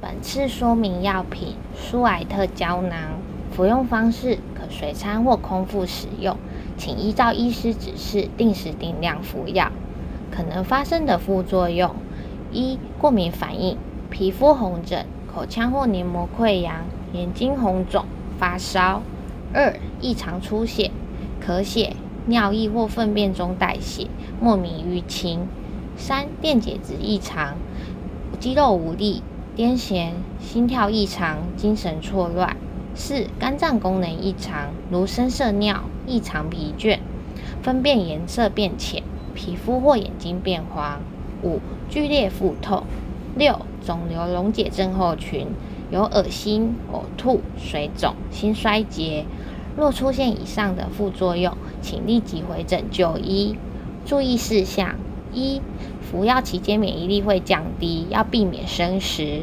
本次说明药品舒艾特胶囊，服用方式可随餐或空腹使用，请依照医师指示定时定量服药。可能发生的副作用：一、过敏反应，皮肤红疹、口腔或黏膜溃疡、眼睛红肿、发烧；二、异常出血、咳血、尿液或粪便中带血、莫名淤青；三、电解质异常，肌肉无力。癫痫、心跳异常、精神错乱；四、肝脏功能异常，如深色尿、异常疲倦、分辨颜色变浅、皮肤或眼睛变黄；五、剧烈腹痛；六、肿瘤溶解症候群，有恶心、呕吐、水肿、心衰竭。若出现以上的副作用，请立即回诊就医。注意事项。一、服药期间免疫力会降低，要避免生食。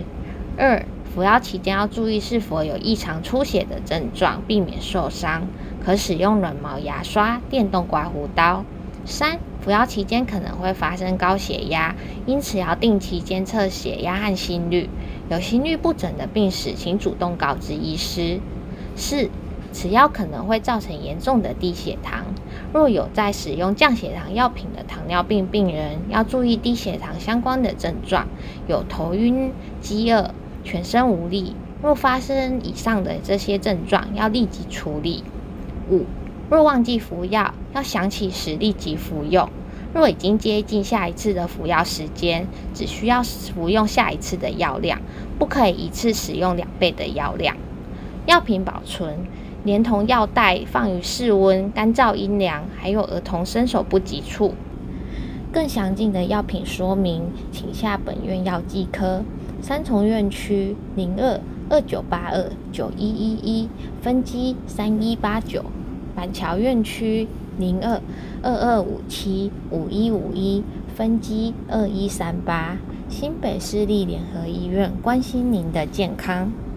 二、服药期间要注意是否有异常出血的症状，避免受伤，可使用软毛牙刷、电动刮胡刀。三、服药期间可能会发生高血压，因此要定期监测血压和心率。有心律不整的病史，请主动告知医师。四、此药可能会造成严重的低血糖，若有在使用降血糖药品的糖尿病病人，要注意低血糖相关的症状，有头晕、饥饿、全身无力。若发生以上的这些症状，要立即处理。五、若忘记服药，要想起时立即服用。若已经接近下一次的服药时间，只需要服用下一次的药量，不可以一次使用两倍的药量。药品保存。连同药袋放于室温、干燥、阴凉，还有儿童伸手不及处。更详尽的药品说明，请下本院药剂科三重院区零二二九八二九一一一分机三一八九，板桥院区零二二二五七五一五一分机二一三八，新北市立联合医院关心您的健康。